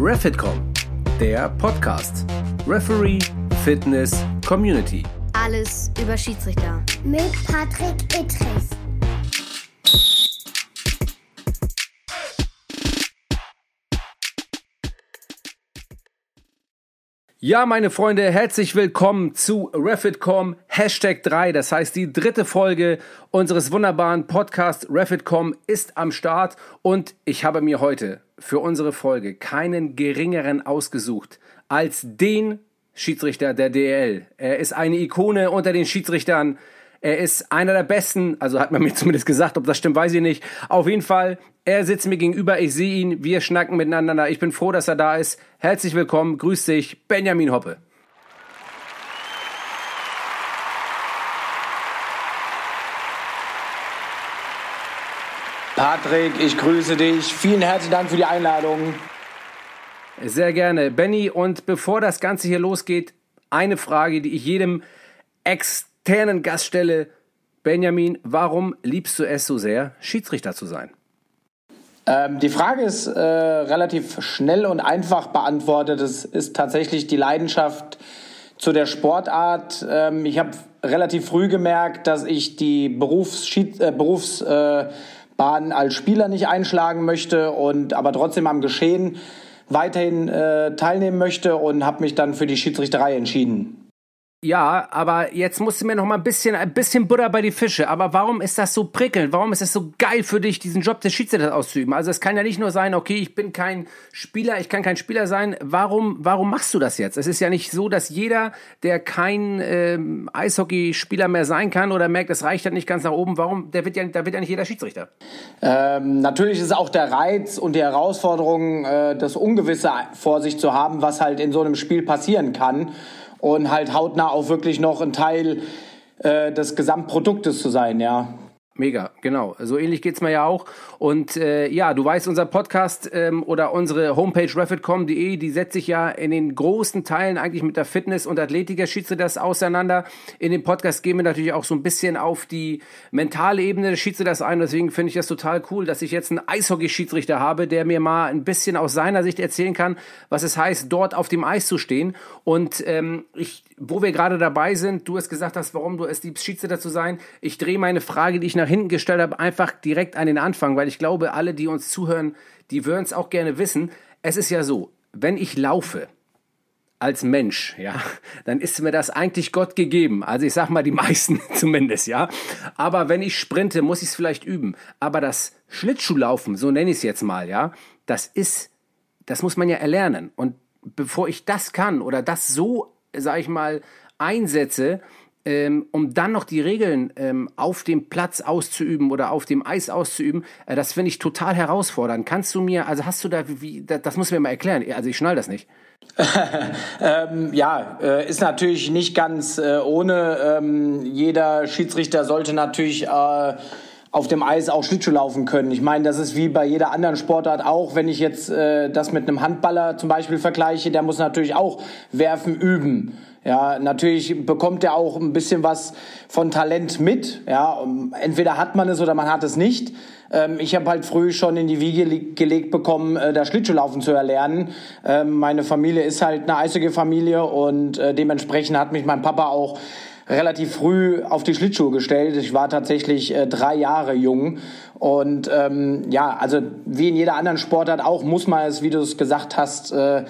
Refitcom, der Podcast. Referee, Fitness, Community. Alles über Schiedsrichter. Mit Patrick Ittrich. Ja, meine Freunde, herzlich willkommen zu Refitcom Hashtag 3. Das heißt, die dritte Folge unseres wunderbaren Podcasts Refitcom ist am Start und ich habe mir heute für unsere Folge keinen geringeren ausgesucht als den Schiedsrichter der DL. Er ist eine Ikone unter den Schiedsrichtern. Er ist einer der besten, also hat man mir zumindest gesagt, ob das stimmt, weiß ich nicht. Auf jeden Fall, er sitzt mir gegenüber, ich sehe ihn, wir schnacken miteinander. Ich bin froh, dass er da ist. Herzlich willkommen, grüß dich, Benjamin Hoppe. Patrick, ich grüße dich. Vielen herzlichen Dank für die Einladung. Sehr gerne. Benny, und bevor das Ganze hier losgeht, eine Frage, die ich jedem externen Gast stelle. Benjamin, warum liebst du es so sehr, Schiedsrichter zu sein? Ähm, die Frage ist äh, relativ schnell und einfach beantwortet. Es ist tatsächlich die Leidenschaft zu der Sportart. Ähm, ich habe relativ früh gemerkt, dass ich die Berufsschied äh, Berufsbahn äh, als Spieler nicht einschlagen möchte und aber trotzdem am Geschehen weiterhin äh, teilnehmen möchte und habe mich dann für die Schiedsrichterei entschieden. Ja, aber jetzt musst du mir noch mal ein bisschen, ein bisschen Butter bei die Fische. Aber warum ist das so prickelnd? Warum ist es so geil für dich, diesen Job des Schiedsrichters auszuüben? Also es kann ja nicht nur sein, okay, ich bin kein Spieler, ich kann kein Spieler sein. Warum, warum machst du das jetzt? Es ist ja nicht so, dass jeder, der kein ähm, Eishockeyspieler mehr sein kann oder merkt, es reicht halt nicht ganz nach oben, warum? Der wird ja, da wird ja nicht jeder Schiedsrichter. Ähm, natürlich ist auch der Reiz und die Herausforderung, äh, das Ungewisse vor sich zu haben, was halt in so einem Spiel passieren kann und halt hautnah auch wirklich noch ein Teil äh, des Gesamtproduktes zu sein, ja. Mega, genau. So ähnlich geht's mir ja auch. Und äh, ja, du weißt, unser Podcast ähm, oder unsere Homepage refit.com.de, die setzt sich ja in den großen Teilen eigentlich mit der Fitness- und Athletiker-Schiedsrichters auseinander. In dem Podcast gehen wir natürlich auch so ein bisschen auf die mentale Ebene des Schiedsrichters ein. Deswegen finde ich das total cool, dass ich jetzt einen Eishockey-Schiedsrichter habe, der mir mal ein bisschen aus seiner Sicht erzählen kann, was es heißt, dort auf dem Eis zu stehen. Und ähm, ich wo wir gerade dabei sind, du hast gesagt hast, warum du es liebst, Schiedsrichter zu sein. Ich drehe meine Frage, die ich nach hinten gestellt habe, einfach direkt an den Anfang, weil ich glaube, alle, die uns zuhören, die würden es auch gerne wissen. Es ist ja so, wenn ich laufe, als Mensch, ja, dann ist mir das eigentlich Gott gegeben. Also ich sag mal die meisten zumindest, ja. Aber wenn ich sprinte, muss ich es vielleicht üben. Aber das Schlittschuhlaufen, so nenne ich es jetzt mal, ja, das ist, das muss man ja erlernen. Und bevor ich das kann oder das so sag ich mal, einsetze, ähm, um dann noch die Regeln ähm, auf dem Platz auszuüben oder auf dem Eis auszuüben, äh, das finde ich total herausfordernd. Kannst du mir, also hast du da, wie, das, das muss mir mal erklären, also ich schnall das nicht. ähm, ja, äh, ist natürlich nicht ganz äh, ohne. Ähm, jeder Schiedsrichter sollte natürlich äh, auf dem Eis auch Schlittschuh laufen können. Ich meine, das ist wie bei jeder anderen Sportart auch. Wenn ich jetzt äh, das mit einem Handballer zum Beispiel vergleiche, der muss natürlich auch werfen üben. Ja, natürlich bekommt er auch ein bisschen was von Talent mit. Ja, entweder hat man es oder man hat es nicht. Ähm, ich habe halt früh schon in die Wiege gelegt bekommen, äh, da Schlittschuhlaufen zu erlernen. Ähm, meine Familie ist halt eine Eishockey-Familie und äh, dementsprechend hat mich mein Papa auch relativ früh auf die Schlittschuhe gestellt. Ich war tatsächlich äh, drei Jahre jung. Und ähm, ja, also wie in jeder anderen Sportart auch, muss man es, wie du es gesagt hast, äh,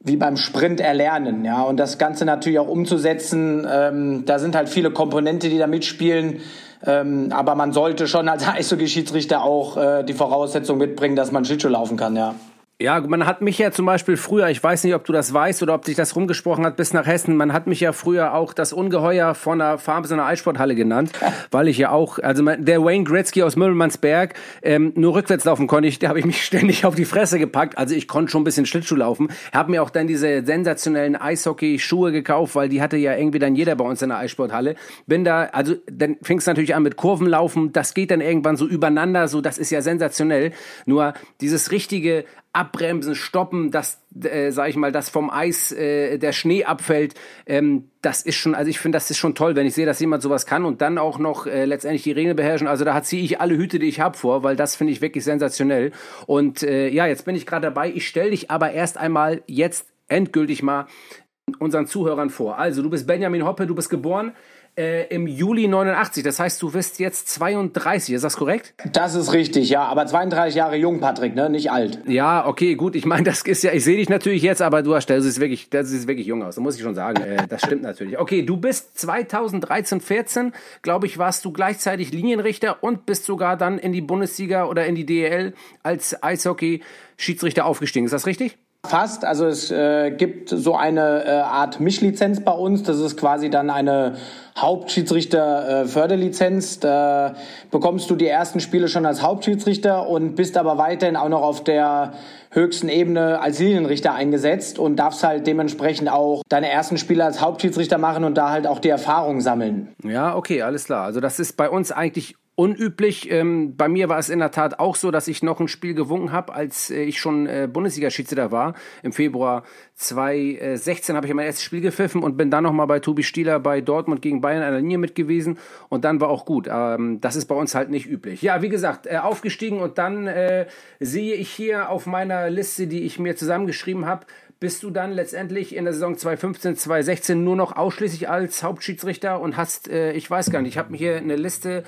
wie beim Sprint erlernen, ja, und das Ganze natürlich auch umzusetzen. Ähm, da sind halt viele Komponente, die da mitspielen. Ähm, aber man sollte schon als Eishockey-Schiedsrichter auch äh, die Voraussetzung mitbringen, dass man Schlittschuh laufen kann, ja. Ja, man hat mich ja zum Beispiel früher, ich weiß nicht, ob du das weißt oder ob sich das rumgesprochen hat bis nach Hessen, man hat mich ja früher auch das Ungeheuer von der Farbensener Eissporthalle genannt, weil ich ja auch, also der Wayne Gretzky aus Müllmannsberg, ähm, nur rückwärts laufen konnte ich, da habe ich mich ständig auf die Fresse gepackt, also ich konnte schon ein bisschen Schlittschuh laufen, habe mir auch dann diese sensationellen Eishockey-Schuhe gekauft, weil die hatte ja irgendwie dann jeder bei uns in der Eissporthalle, bin da, also dann fing es natürlich an mit Kurvenlaufen, das geht dann irgendwann so übereinander, so das ist ja sensationell, nur dieses richtige abbremsen, stoppen, dass, äh, sag ich mal, dass vom Eis äh, der Schnee abfällt. Ähm, das ist schon, also ich finde, das ist schon toll, wenn ich sehe, dass jemand sowas kann und dann auch noch äh, letztendlich die Regeln beherrschen. Also da ziehe ich alle Hüte, die ich habe vor, weil das finde ich wirklich sensationell. Und äh, ja, jetzt bin ich gerade dabei. Ich stelle dich aber erst einmal jetzt endgültig mal unseren Zuhörern vor. Also, du bist Benjamin Hoppe, du bist geboren äh, im Juli 89. Das heißt, du bist jetzt 32, ist das korrekt? Das ist richtig, ja. Aber 32 Jahre jung, Patrick, ne? Nicht alt. Ja, okay, gut. Ich meine, das ist ja, ich sehe dich natürlich jetzt, aber du hast, das ist wirklich, das ist wirklich jung aus. Da muss ich schon sagen. Äh, das stimmt natürlich. Okay, du bist 2013, 14, glaube ich, warst du gleichzeitig Linienrichter und bist sogar dann in die Bundesliga oder in die DEL als Eishockey-Schiedsrichter aufgestiegen. Ist das richtig? Fast. Also es äh, gibt so eine äh, Art Mischlizenz bei uns. Das ist quasi dann eine Hauptschiedsrichter-Förderlizenz. Äh, da bekommst du die ersten Spiele schon als Hauptschiedsrichter und bist aber weiterhin auch noch auf der höchsten Ebene als Linienrichter eingesetzt und darfst halt dementsprechend auch deine ersten Spiele als Hauptschiedsrichter machen und da halt auch die Erfahrung sammeln. Ja, okay, alles klar. Also das ist bei uns eigentlich unüblich. Ähm, bei mir war es in der Tat auch so, dass ich noch ein Spiel gewunken habe, als äh, ich schon äh, Bundesliga-Schiedsrichter war. Im Februar 2016 habe ich mein erstes Spiel gepfiffen und bin dann nochmal bei Tobi Stieler bei Dortmund gegen Bayern an der Linie mit gewesen. Und dann war auch gut. Ähm, das ist bei uns halt nicht üblich. Ja, wie gesagt, äh, aufgestiegen und dann äh, sehe ich hier auf meiner Liste, die ich mir zusammengeschrieben habe, bist du dann letztendlich in der Saison 2015, 2016 nur noch ausschließlich als Hauptschiedsrichter und hast, äh, ich weiß gar nicht, ich habe mir hier eine Liste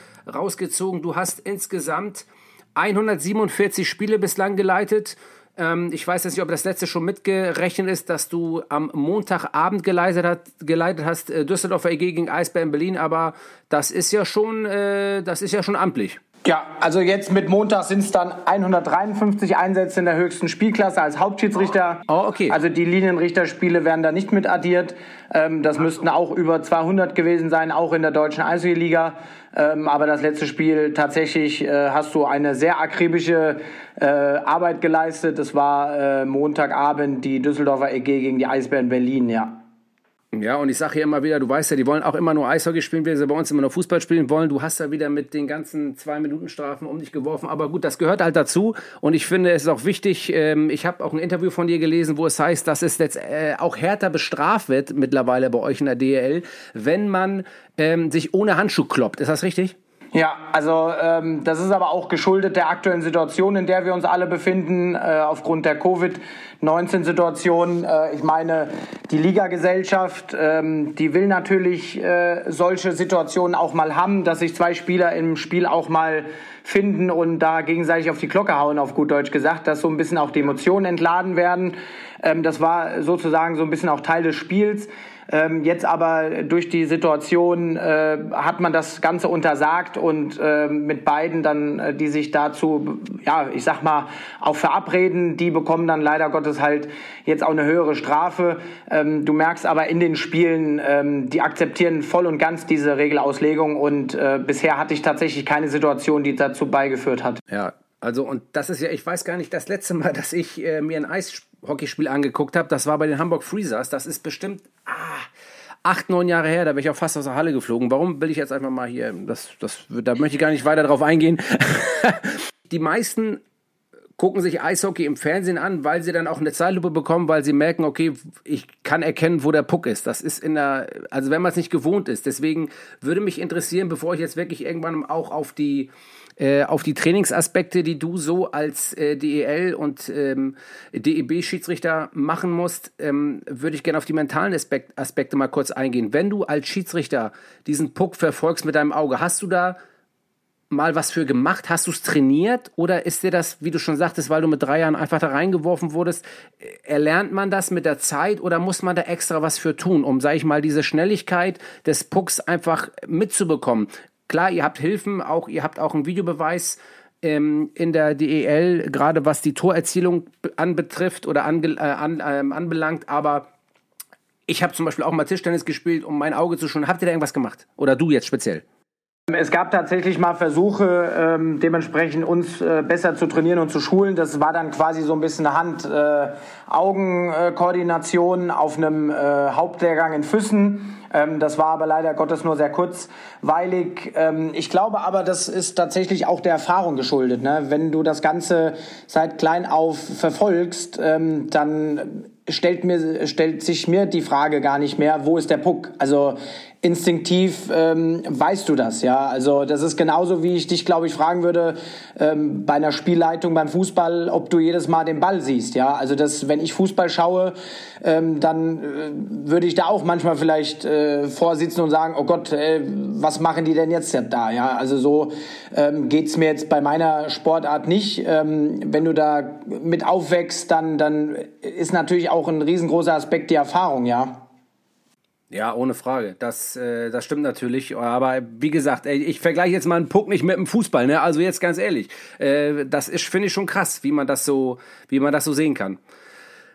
rausgezogen. Du hast insgesamt 147 Spiele bislang geleitet. Ähm, ich weiß jetzt nicht, ob das letzte schon mitgerechnet ist, dass du am Montagabend geleitet, hat, geleitet hast, äh, Düsseldorfer EG gegen Eisbären Berlin, aber das ist ja schon, äh, das ist ja schon amtlich. Ja, also jetzt mit Montag sind es dann 153 Einsätze in der höchsten Spielklasse als Hauptschiedsrichter. Oh, okay. Also die Linienrichterspiele werden da nicht mit addiert. Ähm, das müssten auch über 200 gewesen sein, auch in der deutschen Eishockey-Liga. Ähm, aber das letzte Spiel tatsächlich äh, hast du eine sehr akribische äh, Arbeit geleistet. Das war äh, Montagabend die Düsseldorfer EG gegen die Eisbären Berlin, ja. Ja, und ich sage hier immer wieder, du weißt ja, die wollen auch immer nur Eishockey spielen, wie sie bei uns immer nur Fußball spielen wollen. Du hast ja wieder mit den ganzen Zwei-Minuten-Strafen um dich geworfen. Aber gut, das gehört halt dazu. Und ich finde, es ist auch wichtig, ähm, ich habe auch ein Interview von dir gelesen, wo es heißt, dass es jetzt äh, auch härter bestraft wird mittlerweile bei euch in der DL, wenn man ähm, sich ohne Handschuh kloppt. Ist das richtig? Ja, also ähm, das ist aber auch geschuldet der aktuellen Situation, in der wir uns alle befinden, äh, aufgrund der Covid-19-Situation. Äh, ich meine, die Ligagesellschaft, ähm, die will natürlich äh, solche Situationen auch mal haben, dass sich zwei Spieler im Spiel auch mal finden und da gegenseitig auf die Glocke hauen, auf gut Deutsch gesagt, dass so ein bisschen auch die Emotionen entladen werden. Ähm, das war sozusagen so ein bisschen auch Teil des Spiels. Ähm, jetzt aber durch die Situation äh, hat man das Ganze untersagt und äh, mit beiden dann, äh, die sich dazu, ja, ich sag mal, auch verabreden, die bekommen dann leider Gottes halt jetzt auch eine höhere Strafe. Ähm, du merkst aber in den Spielen, ähm, die akzeptieren voll und ganz diese Regelauslegung und äh, bisher hatte ich tatsächlich keine Situation, die dazu beigeführt hat. Ja, also und das ist ja, ich weiß gar nicht, das letzte Mal, dass ich äh, mir ein Eishockeyspiel angeguckt habe, das war bei den Hamburg Freezers. Das ist bestimmt ah, acht, neun Jahre her, da bin ich auch fast aus der Halle geflogen. Warum will ich jetzt einfach mal hier, das, das, da möchte ich gar nicht weiter drauf eingehen. die meisten gucken sich Eishockey im Fernsehen an, weil sie dann auch eine Zeitlupe bekommen, weil sie merken, okay, ich kann erkennen, wo der Puck ist. Das ist in der, also wenn man es nicht gewohnt ist. Deswegen würde mich interessieren, bevor ich jetzt wirklich irgendwann auch auf die äh, auf die Trainingsaspekte, die du so als äh, DEL und ähm, DEB-Schiedsrichter machen musst, ähm, würde ich gerne auf die mentalen Aspekt Aspekte mal kurz eingehen. Wenn du als Schiedsrichter diesen Puck verfolgst mit deinem Auge, hast du da mal was für gemacht? Hast du es trainiert? Oder ist dir das, wie du schon sagtest, weil du mit drei Jahren einfach da reingeworfen wurdest, äh, erlernt man das mit der Zeit oder muss man da extra was für tun, um, sag ich mal, diese Schnelligkeit des Pucks einfach mitzubekommen? Klar, ihr habt Hilfen, auch ihr habt auch einen Videobeweis ähm, in der DEL, gerade was die Torerzielung anbetrifft oder ange, äh, an, äh, anbelangt, aber ich habe zum Beispiel auch mal Tischtennis gespielt, um mein Auge zu schonen. Habt ihr da irgendwas gemacht? Oder du jetzt speziell? Es gab tatsächlich mal Versuche, ähm, dementsprechend uns äh, besser zu trainieren und zu schulen. Das war dann quasi so ein bisschen Hand-Augen-Koordination äh, auf einem äh, Hauptlehrgang in Füssen. Ähm, das war aber leider Gottes nur sehr kurzweilig. Ähm, ich glaube aber, das ist tatsächlich auch der Erfahrung geschuldet. Ne? Wenn du das Ganze seit klein auf verfolgst, ähm, dann stellt, mir, stellt sich mir die Frage gar nicht mehr, wo ist der Puck? Also instinktiv ähm, weißt du das, ja. Also das ist genauso, wie ich dich, glaube ich, fragen würde ähm, bei einer Spielleitung beim Fußball, ob du jedes Mal den Ball siehst, ja. Also das, wenn ich Fußball schaue, ähm, dann äh, würde ich da auch manchmal vielleicht äh, vorsitzen und sagen, oh Gott, äh, was machen die denn jetzt da, ja. Also so ähm, geht's mir jetzt bei meiner Sportart nicht. Ähm, wenn du da mit aufwächst, dann dann ist natürlich auch ein riesengroßer Aspekt die Erfahrung, ja. Ja, ohne Frage. Das, äh, das stimmt natürlich. Aber wie gesagt, ey, ich vergleiche jetzt mal einen Puck nicht mit dem Fußball. Ne? Also jetzt ganz ehrlich, äh, das ist finde ich schon krass, wie man das so, wie man das so sehen kann.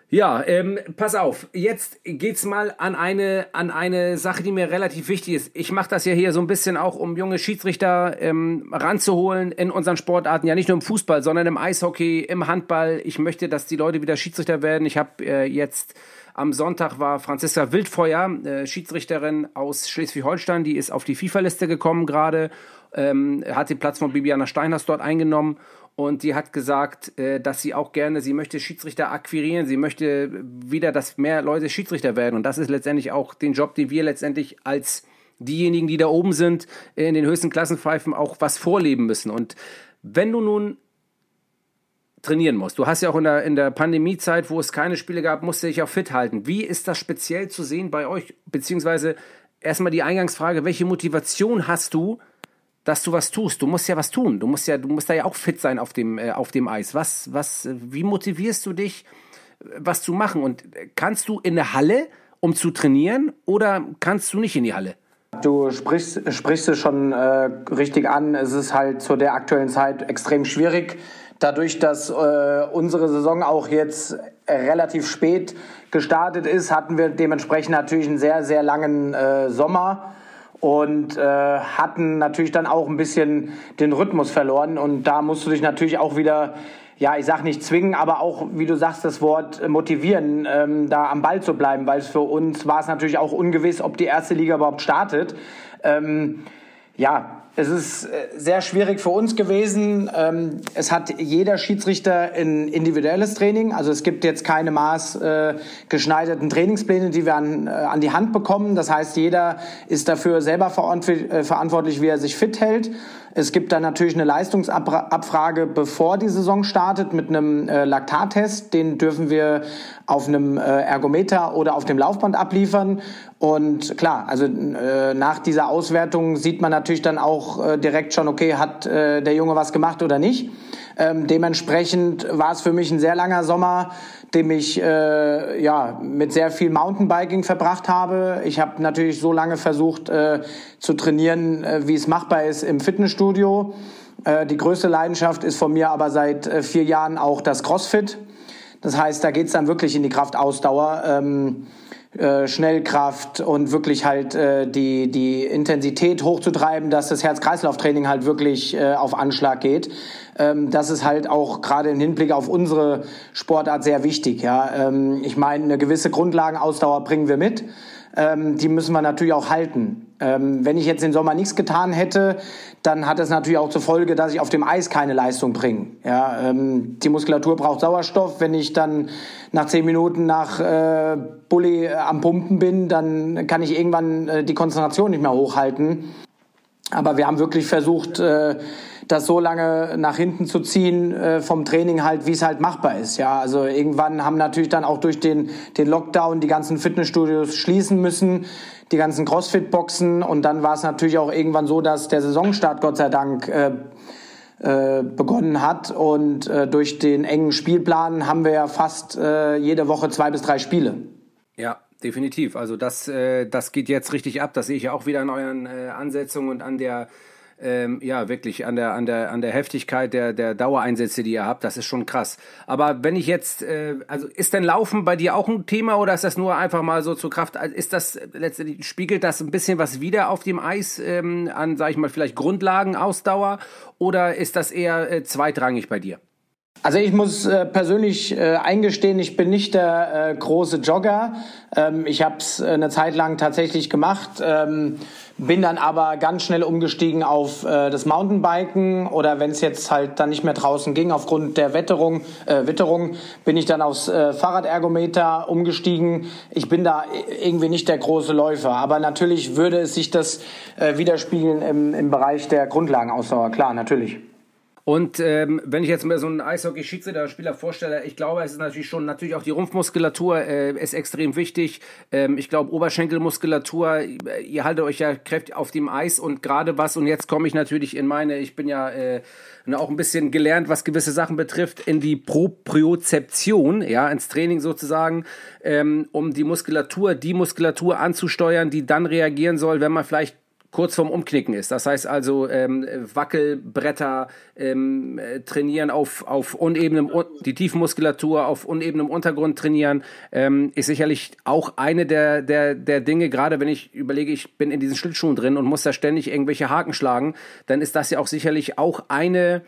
Ja, ähm, pass auf. Jetzt geht's mal an eine an eine Sache, die mir relativ wichtig ist. Ich mache das ja hier so ein bisschen auch, um junge Schiedsrichter ähm, ranzuholen in unseren Sportarten. Ja, nicht nur im Fußball, sondern im Eishockey, im Handball. Ich möchte, dass die Leute wieder Schiedsrichter werden. Ich habe äh, jetzt am Sonntag war Franziska Wildfeuer, äh, Schiedsrichterin aus Schleswig-Holstein, die ist auf die FIFA-Liste gekommen gerade, ähm, hat den Platz von Bibiana Steiners dort eingenommen und die hat gesagt, äh, dass sie auch gerne, sie möchte Schiedsrichter akquirieren, sie möchte wieder, dass mehr Leute Schiedsrichter werden. Und das ist letztendlich auch den Job, den wir letztendlich als diejenigen, die da oben sind, in den höchsten Klassenpfeifen auch was vorleben müssen. Und wenn du nun trainieren musst. Du hast ja auch in der, in der Pandemiezeit, wo es keine Spiele gab, musst du dich auch fit halten. Wie ist das speziell zu sehen bei euch? Beziehungsweise erstmal die Eingangsfrage, welche Motivation hast du, dass du was tust? Du musst ja was tun. Du musst ja, du musst da ja auch fit sein auf dem, äh, auf dem Eis. Was, was, wie motivierst du dich, was zu machen? Und kannst du in der Halle, um zu trainieren, oder kannst du nicht in die Halle? Du sprichst, sprichst es schon äh, richtig an. Es ist halt zu der aktuellen Zeit extrem schwierig Dadurch, dass äh, unsere Saison auch jetzt relativ spät gestartet ist, hatten wir dementsprechend natürlich einen sehr, sehr langen äh, Sommer und äh, hatten natürlich dann auch ein bisschen den Rhythmus verloren. Und da musst du dich natürlich auch wieder, ja, ich sag nicht zwingen, aber auch, wie du sagst, das Wort motivieren, ähm, da am Ball zu bleiben, weil es für uns war es natürlich auch ungewiss, ob die erste Liga überhaupt startet. Ähm, ja, es ist äh, sehr schwierig für uns gewesen. Ähm, es hat jeder Schiedsrichter ein individuelles Training. Also es gibt jetzt keine maßgeschneiderten Trainingspläne, die wir an, äh, an die Hand bekommen. Das heißt, jeder ist dafür selber äh, verantwortlich, wie er sich fit hält. Es gibt dann natürlich eine Leistungsabfrage, bevor die Saison startet, mit einem äh, Laktattest. Den dürfen wir auf einem äh, Ergometer oder auf dem Laufband abliefern. Und klar, also äh, nach dieser Auswertung sieht man natürlich dann auch äh, direkt schon, okay, hat äh, der Junge was gemacht oder nicht. Ähm, dementsprechend war es für mich ein sehr langer Sommer, dem ich äh, ja mit sehr viel Mountainbiking verbracht habe. Ich habe natürlich so lange versucht äh, zu trainieren, äh, wie es machbar ist im Fitnessstudio. Äh, die größte Leidenschaft ist von mir aber seit äh, vier Jahren auch das CrossFit. Das heißt, da geht's dann wirklich in die Kraftausdauer. Ähm, äh, Schnellkraft und wirklich halt äh, die, die Intensität hochzutreiben, dass das Herz-Kreislauf-Training halt wirklich äh, auf Anschlag geht. Ähm, das ist halt auch gerade im Hinblick auf unsere Sportart sehr wichtig. Ja? Ähm, ich meine, eine gewisse Grundlagenausdauer bringen wir mit ähm, die müssen wir natürlich auch halten. Ähm, wenn ich jetzt den Sommer nichts getan hätte, dann hat das natürlich auch zur Folge, dass ich auf dem Eis keine Leistung bringe. Ja, ähm, die Muskulatur braucht Sauerstoff. Wenn ich dann nach zehn Minuten nach äh, Bulli äh, am Pumpen bin, dann kann ich irgendwann äh, die Konzentration nicht mehr hochhalten. Aber wir haben wirklich versucht, äh, das so lange nach hinten zu ziehen vom Training halt, wie es halt machbar ist. Ja, also irgendwann haben natürlich dann auch durch den, den Lockdown die ganzen Fitnessstudios schließen müssen, die ganzen Crossfit-Boxen und dann war es natürlich auch irgendwann so, dass der Saisonstart Gott sei Dank äh, begonnen hat und äh, durch den engen Spielplan haben wir ja fast jede Woche zwei bis drei Spiele. Ja, definitiv. Also das, äh, das geht jetzt richtig ab. Das sehe ich ja auch wieder an euren äh, Ansetzungen und an der ähm, ja, wirklich an der, an der, an der Heftigkeit der, der Dauereinsätze, die ihr habt. Das ist schon krass. Aber wenn ich jetzt, äh, also ist denn Laufen bei dir auch ein Thema oder ist das nur einfach mal so zur Kraft? Also ist das letztendlich, spiegelt das ein bisschen was wieder auf dem Eis ähm, an, sag ich mal, vielleicht Grundlagen, Ausdauer oder ist das eher äh, zweitrangig bei dir? Also ich muss äh, persönlich äh, eingestehen, ich bin nicht der äh, große Jogger. Ähm, ich habe es äh, eine Zeit lang tatsächlich gemacht, ähm, bin dann aber ganz schnell umgestiegen auf äh, das Mountainbiken oder wenn es jetzt halt dann nicht mehr draußen ging aufgrund der Wetterung, äh, Witterung, bin ich dann aufs äh, Fahrradergometer umgestiegen. Ich bin da irgendwie nicht der große Läufer, aber natürlich würde es sich das widerspiegeln im, im Bereich der Grundlagenausdauer, klar, natürlich. Und ähm, wenn ich jetzt mir so einen Eishockey-Schiedsrichter-Spieler vorstelle, ich glaube, es ist natürlich schon, natürlich auch die Rumpfmuskulatur äh, ist extrem wichtig. Ähm, ich glaube, Oberschenkelmuskulatur, ihr haltet euch ja kräftig auf dem Eis und gerade was, und jetzt komme ich natürlich in meine, ich bin ja äh, auch ein bisschen gelernt, was gewisse Sachen betrifft, in die Propriozeption, ja, ins Training sozusagen, ähm, um die Muskulatur, die Muskulatur anzusteuern, die dann reagieren soll, wenn man vielleicht kurz vorm Umknicken ist. Das heißt also ähm, Wackelbretter ähm, äh, trainieren auf, auf unebenem, die Tiefenmuskulatur auf unebenem Untergrund trainieren, ähm, ist sicherlich auch eine der, der, der Dinge, gerade wenn ich überlege, ich bin in diesen Schlittschuhen drin und muss da ständig irgendwelche Haken schlagen, dann ist das ja auch sicherlich auch eine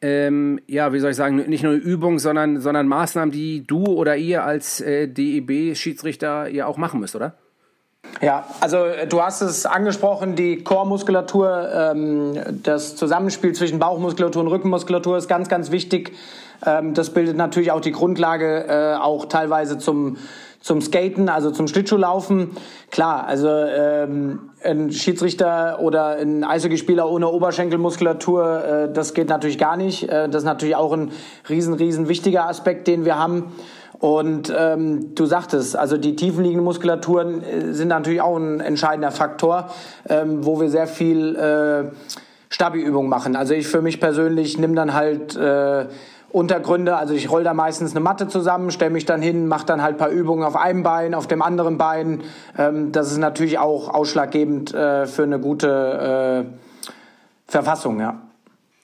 ähm, ja, wie soll ich sagen, nicht nur Übung, sondern, sondern Maßnahmen, die du oder ihr als äh, DEB-Schiedsrichter ja auch machen müsst, oder? Ja, also äh, du hast es angesprochen, die Chormuskulatur, ähm, das Zusammenspiel zwischen Bauchmuskulatur und Rückenmuskulatur ist ganz, ganz wichtig. Ähm, das bildet natürlich auch die Grundlage, äh, auch teilweise zum zum Skaten, also zum Schlittschuhlaufen. Klar, also ähm, ein Schiedsrichter oder ein Eishockeyspieler ohne Oberschenkelmuskulatur, äh, das geht natürlich gar nicht. Äh, das ist natürlich auch ein riesen, riesen wichtiger Aspekt, den wir haben. Und ähm, du sagtest, also die tiefenliegenden Muskulaturen äh, sind natürlich auch ein entscheidender Faktor, ähm, wo wir sehr viel äh, Stabi-Übungen machen. Also ich für mich persönlich nehme dann halt äh, Untergründe, also ich roll da meistens eine Matte zusammen, stelle mich dann hin, mache dann halt paar Übungen auf einem Bein, auf dem anderen Bein. Ähm, das ist natürlich auch ausschlaggebend äh, für eine gute äh, Verfassung, ja.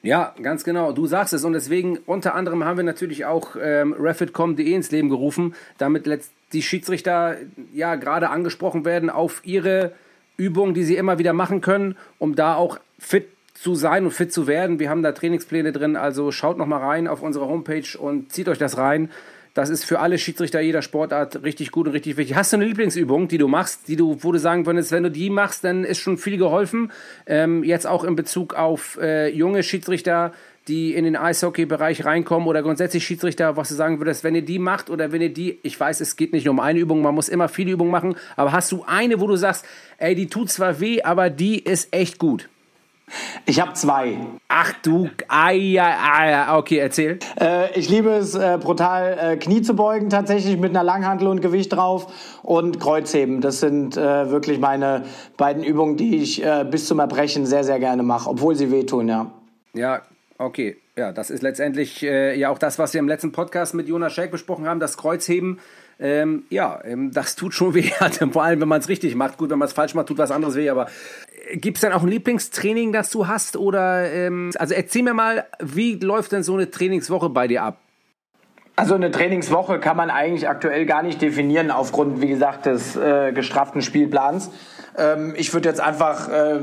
Ja, ganz genau. Du sagst es. Und deswegen, unter anderem haben wir natürlich auch ähm, refit.com.de ins Leben gerufen, damit die Schiedsrichter ja gerade angesprochen werden auf ihre Übungen, die sie immer wieder machen können, um da auch fit zu sein und fit zu werden. Wir haben da Trainingspläne drin, also schaut noch mal rein auf unsere Homepage und zieht euch das rein. Das ist für alle Schiedsrichter jeder Sportart richtig gut und richtig wichtig. Hast du eine Lieblingsübung, die du machst, die du, wo du sagen würdest, wenn du die machst, dann ist schon viel geholfen. Ähm, jetzt auch in Bezug auf äh, junge Schiedsrichter, die in den Eishockey-Bereich reinkommen oder grundsätzlich Schiedsrichter, was du sagen würdest, wenn ihr die macht oder wenn ihr die, ich weiß, es geht nicht nur um eine Übung, man muss immer viele Übungen machen, aber hast du eine, wo du sagst, ey, die tut zwar weh, aber die ist echt gut? Ich habe zwei. Ach du, ja, ah, ja, okay, erzähl. Äh, ich liebe es äh, brutal, äh, Knie zu beugen tatsächlich mit einer Langhantel und Gewicht drauf und Kreuzheben. Das sind äh, wirklich meine beiden Übungen, die ich äh, bis zum Erbrechen sehr, sehr gerne mache, obwohl sie wehtun, ja. Ja, okay. Ja, das ist letztendlich äh, ja auch das, was wir im letzten Podcast mit Jonas Schäck besprochen haben, das Kreuzheben. Ähm, ja, ähm, das tut schon weh, vor allem wenn man es richtig macht. Gut, wenn man es falsch macht, tut was anderes weh, aber Gibt es dann auch ein Lieblingstraining, das du hast? Oder ähm, also erzähl mir mal, wie läuft denn so eine Trainingswoche bei dir ab? Also eine Trainingswoche kann man eigentlich aktuell gar nicht definieren aufgrund, wie gesagt, des äh, gestrafften Spielplans. Ähm, ich würde jetzt einfach äh,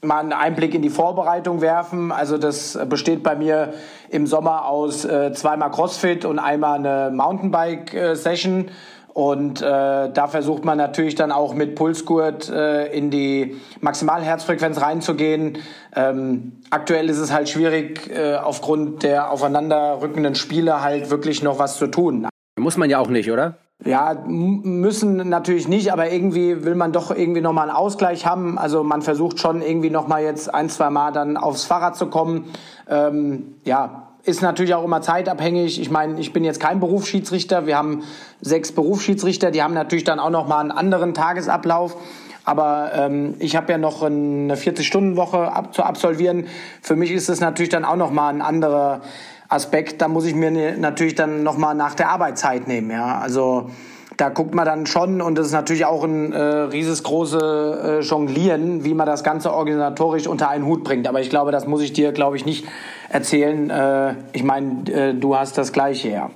mal einen Einblick in die Vorbereitung werfen. Also das besteht bei mir im Sommer aus äh, zweimal CrossFit und einmal eine Mountainbike-Session. Äh, und äh, da versucht man natürlich dann auch mit Pulsgurt äh, in die Maximalherzfrequenz reinzugehen. Ähm, aktuell ist es halt schwierig, äh, aufgrund der aufeinanderrückenden Spiele halt wirklich noch was zu tun. Muss man ja auch nicht, oder? Ja, müssen natürlich nicht, aber irgendwie will man doch irgendwie nochmal einen Ausgleich haben. Also man versucht schon irgendwie nochmal jetzt ein, zwei Mal dann aufs Fahrrad zu kommen. Ähm, ja, ist natürlich auch immer zeitabhängig. Ich meine, ich bin jetzt kein Berufsschiedsrichter. Wir haben sechs Berufsschiedsrichter, die haben natürlich dann auch noch mal einen anderen Tagesablauf. Aber ähm, ich habe ja noch eine 40-Stunden-Woche ab, zu absolvieren. Für mich ist es natürlich dann auch noch mal ein anderer Aspekt. Da muss ich mir natürlich dann noch mal nach der Arbeit Zeit nehmen. Ja, also da guckt man dann schon und das ist natürlich auch ein äh, riesesgroße äh, Jonglieren, wie man das Ganze organisatorisch unter einen Hut bringt. Aber ich glaube, das muss ich dir, glaube ich, nicht erzählen. Äh, ich meine, äh, du hast das Gleiche, ja.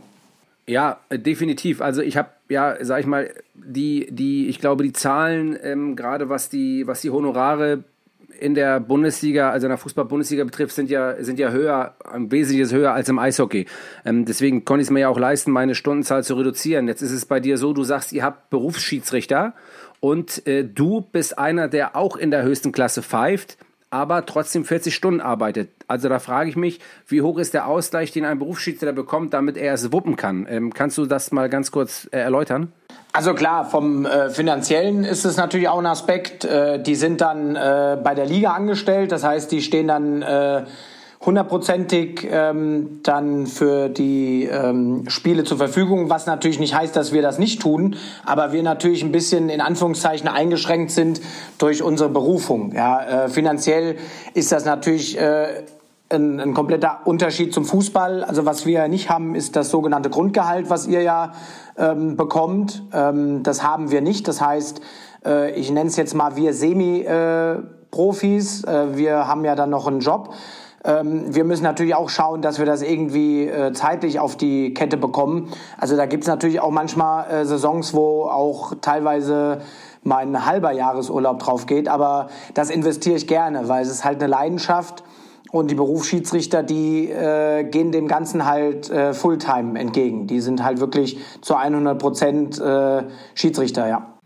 Ja, äh, definitiv. Also ich habe, ja, sag ich mal, die, die, ich glaube, die Zahlen, ähm, gerade was die, was die Honorare in der Bundesliga, also in der Fußball-Bundesliga betrifft, sind ja, sind ja höher, ein wesentliches höher als im Eishockey. Ähm, deswegen konnte ich es mir ja auch leisten, meine Stundenzahl zu reduzieren. Jetzt ist es bei dir so, du sagst, ihr habt Berufsschiedsrichter und äh, du bist einer, der auch in der höchsten Klasse pfeift aber trotzdem 40 Stunden arbeitet. Also da frage ich mich, wie hoch ist der Ausgleich, den ein Berufsschiedsrichter bekommt, damit er es wuppen kann? Ähm, kannst du das mal ganz kurz äh, erläutern? Also klar, vom äh, finanziellen ist es natürlich auch ein Aspekt. Äh, die sind dann äh, bei der Liga angestellt, das heißt, die stehen dann äh, hundertprozentig ähm, dann für die ähm, Spiele zur Verfügung, was natürlich nicht heißt, dass wir das nicht tun, aber wir natürlich ein bisschen in Anführungszeichen eingeschränkt sind durch unsere Berufung. Ja, äh, finanziell ist das natürlich äh, ein, ein kompletter Unterschied zum Fußball. Also was wir nicht haben, ist das sogenannte Grundgehalt, was ihr ja ähm, bekommt. Ähm, das haben wir nicht. Das heißt, äh, ich nenne es jetzt mal wir Semi-Profis. Äh, wir haben ja dann noch einen Job. Ähm, wir müssen natürlich auch schauen, dass wir das irgendwie äh, zeitlich auf die Kette bekommen. Also da gibt es natürlich auch manchmal äh, Saisons, wo auch teilweise mein halber Jahresurlaub drauf geht. Aber das investiere ich gerne, weil es ist halt eine Leidenschaft. Und die Berufsschiedsrichter, die äh, gehen dem Ganzen halt äh, Fulltime entgegen. Die sind halt wirklich zu 100 Prozent äh, Schiedsrichter, ja.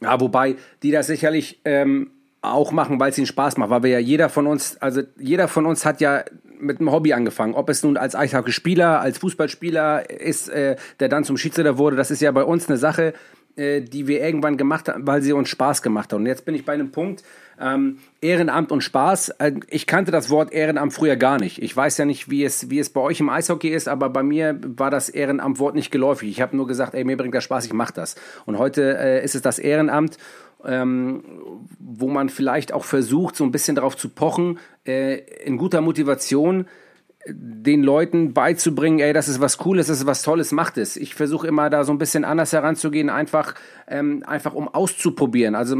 Ja, wobei die das sicherlich ähm, auch machen, weil es ihnen Spaß macht, weil wir ja jeder von uns, also jeder von uns hat ja mit einem Hobby angefangen. Ob es nun als Eishockeyspieler, als Fußballspieler ist, äh, der dann zum Schiedsrichter wurde, das ist ja bei uns eine Sache, äh, die wir irgendwann gemacht haben, weil sie uns Spaß gemacht hat. Und jetzt bin ich bei einem Punkt, ähm, Ehrenamt und Spaß. Äh, ich kannte das Wort Ehrenamt früher gar nicht. Ich weiß ja nicht, wie es, wie es bei euch im Eishockey ist, aber bei mir war das Ehrenamt-Wort nicht geläufig. Ich habe nur gesagt, ey, mir bringt das Spaß, ich mache das. Und heute äh, ist es das Ehrenamt ähm, wo man vielleicht auch versucht, so ein bisschen darauf zu pochen, äh, in guter Motivation den Leuten beizubringen, ey, das ist was Cooles, das ist was Tolles, macht es. Ich versuche immer da so ein bisschen anders heranzugehen, einfach, ähm, einfach um auszuprobieren. Also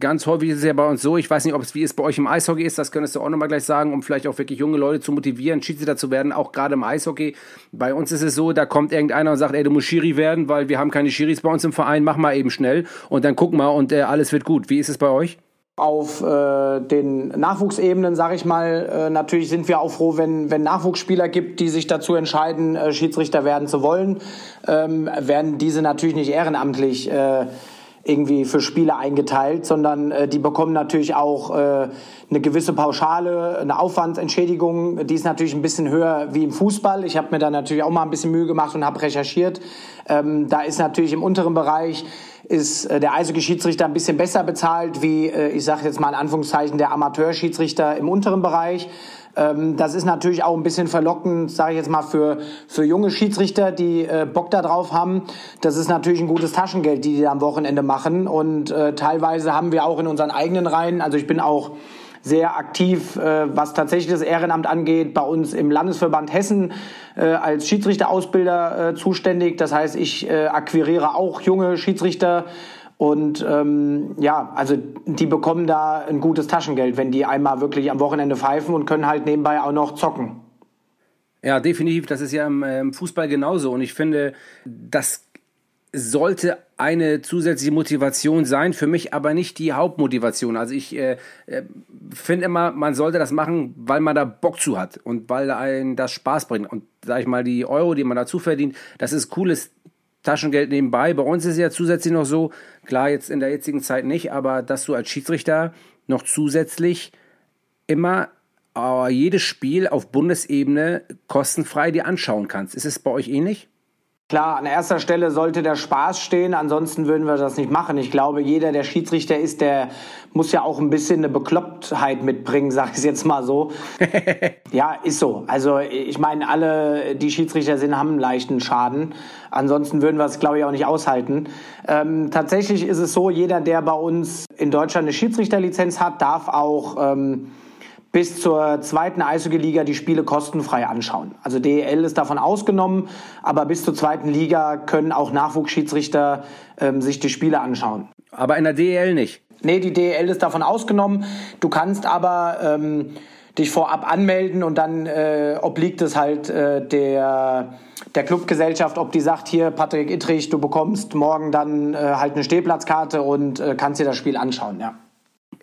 ganz häufig ist es ja bei uns so, ich weiß nicht, ob es wie es bei euch im Eishockey ist, das könntest du auch nochmal gleich sagen, um vielleicht auch wirklich junge Leute zu motivieren, Schiedsrichter zu werden, auch gerade im Eishockey. Bei uns ist es so, da kommt irgendeiner und sagt, ey, du musst Schiri werden, weil wir haben keine Schiris bei uns im Verein, mach mal eben schnell und dann guck mal und äh, alles wird gut. Wie ist es bei euch? Auf äh, den Nachwuchsebenen, sage ich mal, äh, natürlich sind wir auch froh, wenn wenn Nachwuchsspieler gibt, die sich dazu entscheiden, äh, Schiedsrichter werden zu wollen, ähm, werden diese natürlich nicht ehrenamtlich äh, irgendwie für Spiele eingeteilt, sondern äh, die bekommen natürlich auch äh, eine gewisse Pauschale, eine Aufwandsentschädigung. Die ist natürlich ein bisschen höher wie im Fußball. Ich habe mir da natürlich auch mal ein bisschen Mühe gemacht und habe recherchiert. Ähm, da ist natürlich im unteren Bereich ist äh, der Eishockey-Schiedsrichter ein bisschen besser bezahlt wie, äh, ich sage jetzt mal in Anführungszeichen, der Amateurschiedsrichter im unteren Bereich. Ähm, das ist natürlich auch ein bisschen verlockend, sage ich jetzt mal, für, für junge Schiedsrichter, die äh, Bock da drauf haben. Das ist natürlich ein gutes Taschengeld, die die am Wochenende machen. Und äh, teilweise haben wir auch in unseren eigenen Reihen, also ich bin auch sehr aktiv, äh, was tatsächlich das Ehrenamt angeht, bei uns im Landesverband Hessen äh, als Schiedsrichterausbilder äh, zuständig. Das heißt, ich äh, akquiriere auch junge Schiedsrichter und ähm, ja, also die bekommen da ein gutes Taschengeld, wenn die einmal wirklich am Wochenende pfeifen und können halt nebenbei auch noch zocken. Ja, definitiv. Das ist ja im, im Fußball genauso. Und ich finde, das sollte eine zusätzliche Motivation sein, für mich aber nicht die Hauptmotivation. Also ich äh, äh, finde immer, man sollte das machen, weil man da Bock zu hat und weil einen das Spaß bringt. Und sag ich mal, die Euro, die man dazu verdient, das ist cooles Taschengeld nebenbei. Bei uns ist es ja zusätzlich noch so, klar, jetzt in der jetzigen Zeit nicht, aber dass du als Schiedsrichter noch zusätzlich immer äh, jedes Spiel auf Bundesebene kostenfrei dir anschauen kannst. Ist es bei euch ähnlich? Klar, an erster Stelle sollte der Spaß stehen, ansonsten würden wir das nicht machen. Ich glaube, jeder, der Schiedsrichter ist, der muss ja auch ein bisschen eine Beklopptheit mitbringen, sag ich jetzt mal so. ja, ist so. Also ich meine, alle, die Schiedsrichter sind, haben einen leichten Schaden. Ansonsten würden wir es, glaube ich, auch nicht aushalten. Ähm, tatsächlich ist es so, jeder, der bei uns in Deutschland eine Schiedsrichterlizenz hat, darf auch... Ähm, bis zur zweiten Eishockey-Liga die Spiele kostenfrei anschauen. Also DEL ist davon ausgenommen, aber bis zur zweiten Liga können auch Nachwuchsschiedsrichter ähm, sich die Spiele anschauen. Aber in der DEL nicht? Nee, die DEL ist davon ausgenommen. Du kannst aber ähm, dich vorab anmelden und dann äh, obliegt es halt äh, der, der Clubgesellschaft, ob die sagt, hier Patrick Ittrich, du bekommst morgen dann äh, halt eine Stehplatzkarte und äh, kannst dir das Spiel anschauen, ja.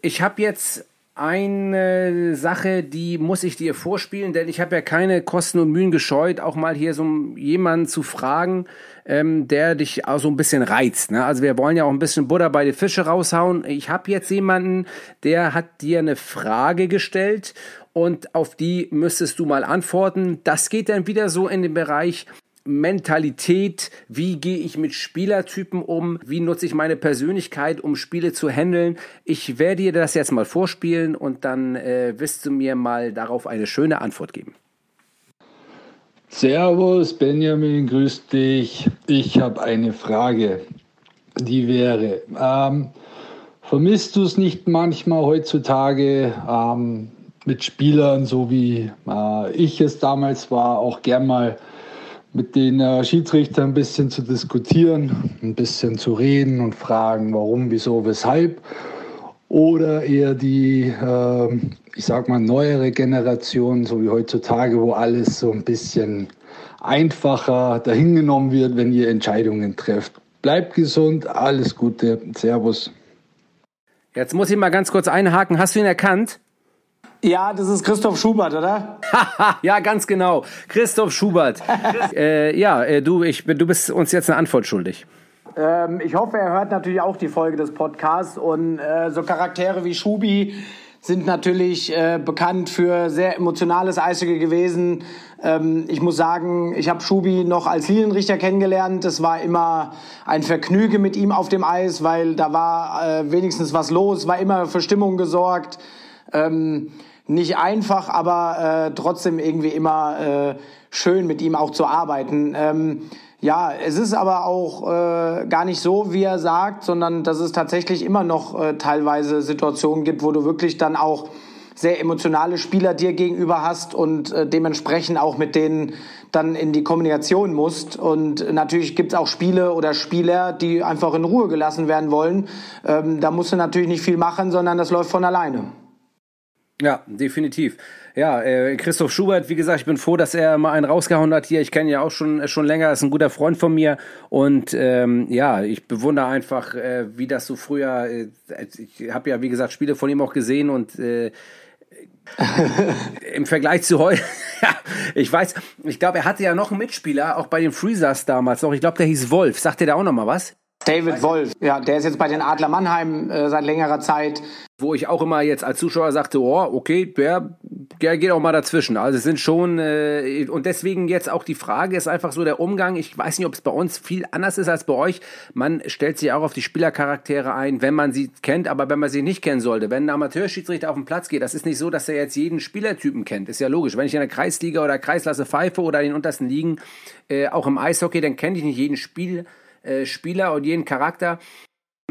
Ich habe jetzt eine Sache, die muss ich dir vorspielen, denn ich habe ja keine Kosten und Mühen gescheut, auch mal hier so jemanden zu fragen, ähm, der dich auch so ein bisschen reizt. Ne? Also wir wollen ja auch ein bisschen Butter bei den Fische raushauen. Ich habe jetzt jemanden, der hat dir eine Frage gestellt und auf die müsstest du mal antworten. Das geht dann wieder so in den Bereich Mentalität, wie gehe ich mit Spielertypen um, wie nutze ich meine Persönlichkeit, um Spiele zu handeln. Ich werde dir das jetzt mal vorspielen und dann äh, wirst du mir mal darauf eine schöne Antwort geben. Servus Benjamin, grüß dich. Ich habe eine Frage, die wäre, ähm, vermisst du es nicht manchmal heutzutage ähm, mit Spielern, so wie äh, ich es damals war, auch gern mal mit den äh, Schiedsrichtern ein bisschen zu diskutieren, ein bisschen zu reden und fragen, warum, wieso, weshalb. Oder eher die, äh, ich sag mal, neuere Generation, so wie heutzutage, wo alles so ein bisschen einfacher dahingenommen wird, wenn ihr Entscheidungen trefft. Bleibt gesund, alles Gute, Servus. Jetzt muss ich mal ganz kurz einhaken. Hast du ihn erkannt? Ja, das ist Christoph Schubert, oder? ja, ganz genau. Christoph Schubert. äh, ja, äh, du, ich, du bist uns jetzt eine Antwort schuldig. Ähm, ich hoffe, er hört natürlich auch die Folge des Podcasts und äh, so Charaktere wie Schubi sind natürlich äh, bekannt für sehr emotionales Eishockey gewesen. Ähm, ich muss sagen, ich habe Schubi noch als Linienrichter kennengelernt. Das war immer ein Vergnügen mit ihm auf dem Eis, weil da war äh, wenigstens was los, war immer für Stimmung gesorgt. Ähm, nicht einfach, aber äh, trotzdem irgendwie immer äh, schön mit ihm auch zu arbeiten. Ähm, ja, es ist aber auch äh, gar nicht so, wie er sagt, sondern dass es tatsächlich immer noch äh, teilweise Situationen gibt, wo du wirklich dann auch sehr emotionale Spieler dir gegenüber hast und äh, dementsprechend auch mit denen dann in die Kommunikation musst. Und natürlich gibt's auch Spiele oder Spieler, die einfach in Ruhe gelassen werden wollen. Ähm, da musst du natürlich nicht viel machen, sondern das läuft von alleine. Ja, definitiv. Ja, äh, Christoph Schubert, wie gesagt, ich bin froh, dass er mal einen rausgehauen hat hier. Ich kenne ihn ja auch schon äh, schon länger, ist ein guter Freund von mir und ähm, ja, ich bewundere einfach, äh, wie das so früher. Äh, ich habe ja, wie gesagt, Spiele von ihm auch gesehen und äh, im Vergleich zu heute, ja, ich weiß, ich glaube, er hatte ja noch einen Mitspieler, auch bei den Freezers damals noch. Ich glaube, der hieß Wolf. Sagt dir da auch noch mal was? David Wolf, ja, der ist jetzt bei den Adler Mannheim äh, seit längerer Zeit. Wo ich auch immer jetzt als Zuschauer sagte, oh, okay, der, der geht auch mal dazwischen. Also es sind schon, äh, und deswegen jetzt auch die Frage ist einfach so der Umgang. Ich weiß nicht, ob es bei uns viel anders ist als bei euch. Man stellt sich auch auf die Spielercharaktere ein, wenn man sie kennt, aber wenn man sie nicht kennen sollte. Wenn ein Amateurschiedsrichter auf den Platz geht, das ist nicht so, dass er jetzt jeden Spielertypen kennt. Ist ja logisch. Wenn ich in der Kreisliga oder Kreislasse pfeife oder in den untersten Ligen, äh, auch im Eishockey, dann kenne ich nicht jeden Spiel äh, Spieler und jeden Charakter.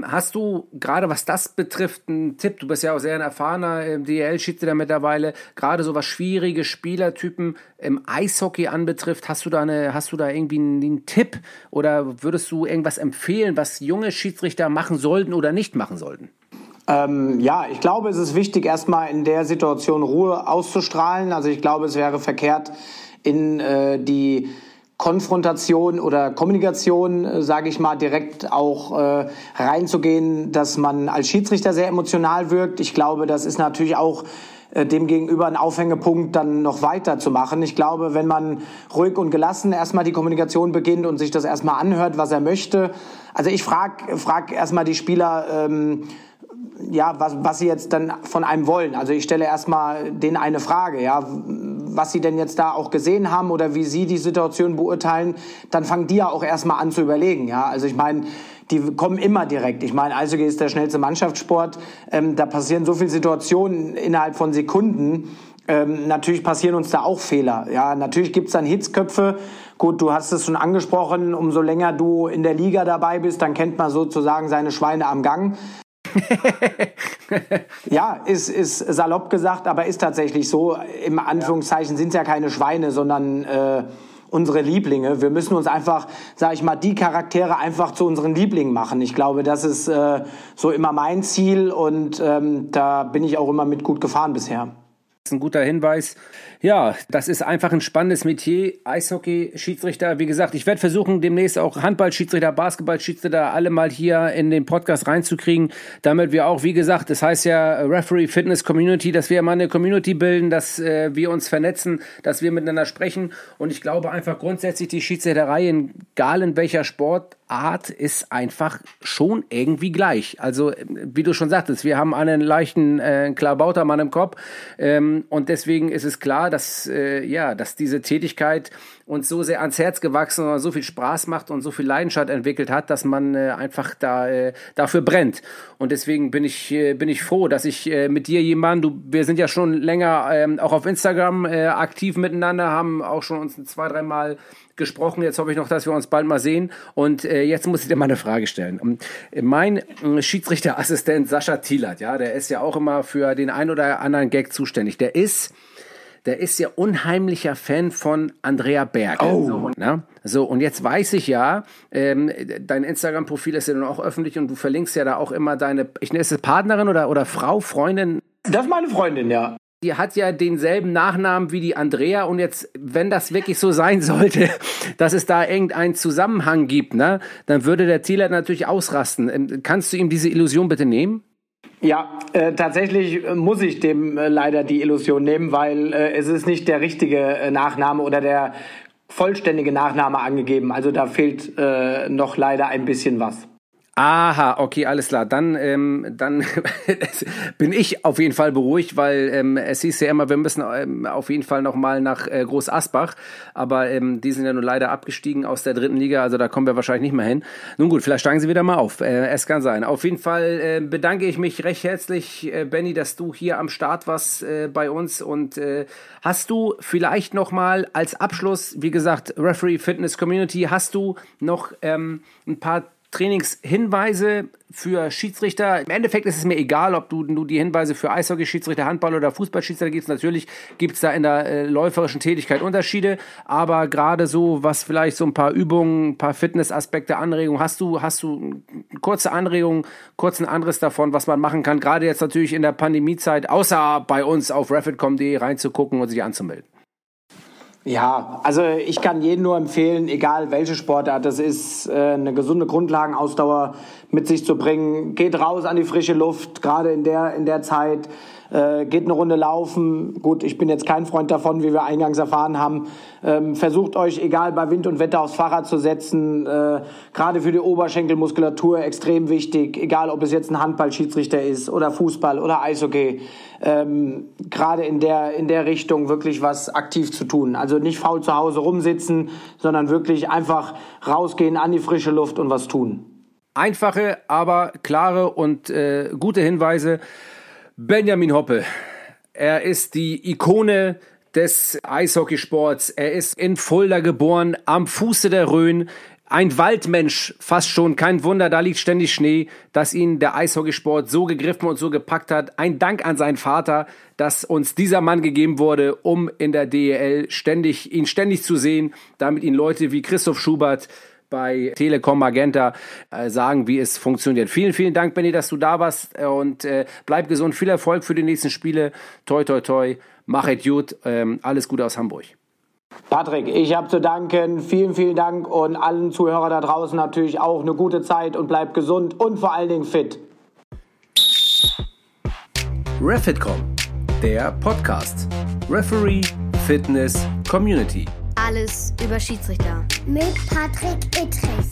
Hast du gerade was das betrifft einen Tipp? Du bist ja auch sehr ein erfahrener im DL-Schiedsrichter mittlerweile. Gerade so was schwierige Spielertypen im Eishockey anbetrifft, hast du da eine, hast du da irgendwie einen, einen, Tipp oder würdest du irgendwas empfehlen, was junge Schiedsrichter machen sollten oder nicht machen sollten? Ähm, ja, ich glaube, es ist wichtig, erstmal in der Situation Ruhe auszustrahlen. Also ich glaube, es wäre verkehrt, in äh, die Konfrontation oder Kommunikation, äh, sage ich mal, direkt auch äh, reinzugehen, dass man als Schiedsrichter sehr emotional wirkt. Ich glaube, das ist natürlich auch äh, dem gegenüber ein Aufhängepunkt, dann noch weiter zu machen. Ich glaube, wenn man ruhig und gelassen erstmal die Kommunikation beginnt und sich das erstmal anhört, was er möchte. Also ich frage frag erstmal die Spieler, ähm, ja, was, was sie jetzt dann von einem wollen. Also ich stelle erstmal denen eine Frage, ja, was sie denn jetzt da auch gesehen haben oder wie sie die Situation beurteilen, dann fangen die ja auch erstmal an zu überlegen, ja. Also ich meine, die kommen immer direkt. Ich meine, Eishockey ist der schnellste Mannschaftssport. Ähm, da passieren so viele Situationen innerhalb von Sekunden. Ähm, natürlich passieren uns da auch Fehler. Ja, natürlich gibt's dann Hitzköpfe. Gut, du hast es schon angesprochen, umso länger du in der Liga dabei bist, dann kennt man sozusagen seine Schweine am Gang. ja, ist, ist salopp gesagt, aber ist tatsächlich so. Im Anführungszeichen sind es ja keine Schweine, sondern äh, unsere Lieblinge. Wir müssen uns einfach, sage ich mal, die Charaktere einfach zu unseren Lieblingen machen. Ich glaube, das ist äh, so immer mein Ziel und ähm, da bin ich auch immer mit gut gefahren bisher. Ist ein guter Hinweis. Ja, das ist einfach ein spannendes Metier. Eishockey-Schiedsrichter. Wie gesagt, ich werde versuchen, demnächst auch Handball-Schiedsrichter, Basketball-Schiedsrichter alle mal hier in den Podcast reinzukriegen, damit wir auch, wie gesagt, das heißt ja Referee Fitness Community, dass wir mal eine Community bilden, dass äh, wir uns vernetzen, dass wir miteinander sprechen. Und ich glaube einfach grundsätzlich die Schiedsrichterei, egal in welcher Sportart, ist einfach schon irgendwie gleich. Also, wie du schon sagtest, wir haben einen leichten äh, Klabautermann im Kopf. Ähm, und deswegen ist es klar, dass, äh, ja, dass diese Tätigkeit uns so sehr ans Herz gewachsen und so viel Spaß macht und so viel Leidenschaft entwickelt hat, dass man äh, einfach da äh, dafür brennt. Und deswegen bin ich äh, bin ich froh, dass ich äh, mit dir jemanden, du, wir sind ja schon länger ähm, auch auf Instagram äh, aktiv miteinander, haben auch schon uns zwei, dreimal gesprochen. Jetzt hoffe ich noch, dass wir uns bald mal sehen. Und äh, jetzt muss ich dir mal eine Frage stellen. Um, mein äh, Schiedsrichterassistent Sascha Thielert, ja, der ist ja auch immer für den ein oder anderen Gag zuständig. Der ist der ist ja unheimlicher Fan von Andrea Berg. Oh. So, ne? so, und jetzt weiß ich ja, ähm, dein Instagram-Profil ist ja dann auch öffentlich und du verlinkst ja da auch immer deine, ich nenne es Partnerin oder, oder Frau, Freundin. Das ist meine Freundin, ja. Die hat ja denselben Nachnamen wie die Andrea und jetzt, wenn das wirklich so sein sollte, dass es da irgendeinen Zusammenhang gibt, ne, dann würde der Thieler natürlich ausrasten. Ähm, kannst du ihm diese Illusion bitte nehmen? Ja, äh, tatsächlich muss ich dem äh, leider die Illusion nehmen, weil äh, es ist nicht der richtige äh, Nachname oder der vollständige Nachname angegeben. Also da fehlt äh, noch leider ein bisschen was. Aha, okay, alles klar. Dann, ähm, dann bin ich auf jeden Fall beruhigt, weil ähm, es hieß ja immer, wir müssen ähm, auf jeden Fall noch mal nach äh, Groß Asbach, aber ähm, die sind ja nun leider abgestiegen aus der dritten Liga, also da kommen wir wahrscheinlich nicht mehr hin. Nun gut, vielleicht steigen sie wieder mal auf. Äh, es kann sein. Auf jeden Fall äh, bedanke ich mich recht herzlich, äh, Benny, dass du hier am Start warst äh, bei uns und äh, hast du vielleicht noch mal als Abschluss, wie gesagt, Referee Fitness Community, hast du noch ähm, ein paar Trainingshinweise für Schiedsrichter. Im Endeffekt ist es mir egal, ob du, du die Hinweise für Eishockey-Schiedsrichter, Handball oder Fußballschiedsrichter gibst. Natürlich gibt es da in der äh, läuferischen Tätigkeit Unterschiede, aber gerade so, was vielleicht so ein paar Übungen, ein paar Fitnessaspekte, Anregungen, hast du, hast du kurze Anregungen, kurzen Anriss davon, was man machen kann, gerade jetzt natürlich in der Pandemiezeit, außer bei uns auf rapidcom.de reinzugucken und sich anzumelden. Ja, also ich kann jedem nur empfehlen, egal welche Sportart das ist, äh, eine gesunde Grundlagenausdauer mit sich zu bringen. Geht raus an die frische Luft, gerade in der, in der Zeit äh, geht eine Runde laufen. Gut, ich bin jetzt kein Freund davon, wie wir eingangs erfahren haben. Ähm, versucht euch, egal bei Wind und Wetter, aufs Fahrrad zu setzen. Äh, Gerade für die Oberschenkelmuskulatur extrem wichtig, egal ob es jetzt ein Handballschiedsrichter ist oder Fußball oder Eishockey. Ähm, Gerade in der, in der Richtung wirklich was aktiv zu tun. Also nicht faul zu Hause rumsitzen, sondern wirklich einfach rausgehen an die frische Luft und was tun. Einfache, aber klare und äh, gute Hinweise. Benjamin Hoppe. Er ist die Ikone des Eishockeysports. Er ist in Fulda geboren, am Fuße der Rhön. Ein Waldmensch, fast schon. Kein Wunder, da liegt ständig Schnee, dass ihn der Eishockeysport so gegriffen und so gepackt hat. Ein Dank an seinen Vater, dass uns dieser Mann gegeben wurde, um in der DEL ständig, ihn ständig zu sehen, damit ihn Leute wie Christoph Schubert, bei Telekom Magenta äh, sagen, wie es funktioniert. Vielen, vielen Dank, Benny, dass du da warst äh, und äh, bleib gesund. Viel Erfolg für die nächsten Spiele. Toi, toi, toi. Mach es gut. Ähm, alles Gute aus Hamburg. Patrick, ich habe zu danken. Vielen, vielen Dank und allen Zuhörern da draußen natürlich auch eine gute Zeit und bleib gesund und vor allen Dingen fit. Refitcom, der Podcast. Referee Fitness Community. Alles über Schiedsrichter. Mit Patrick Ittrich.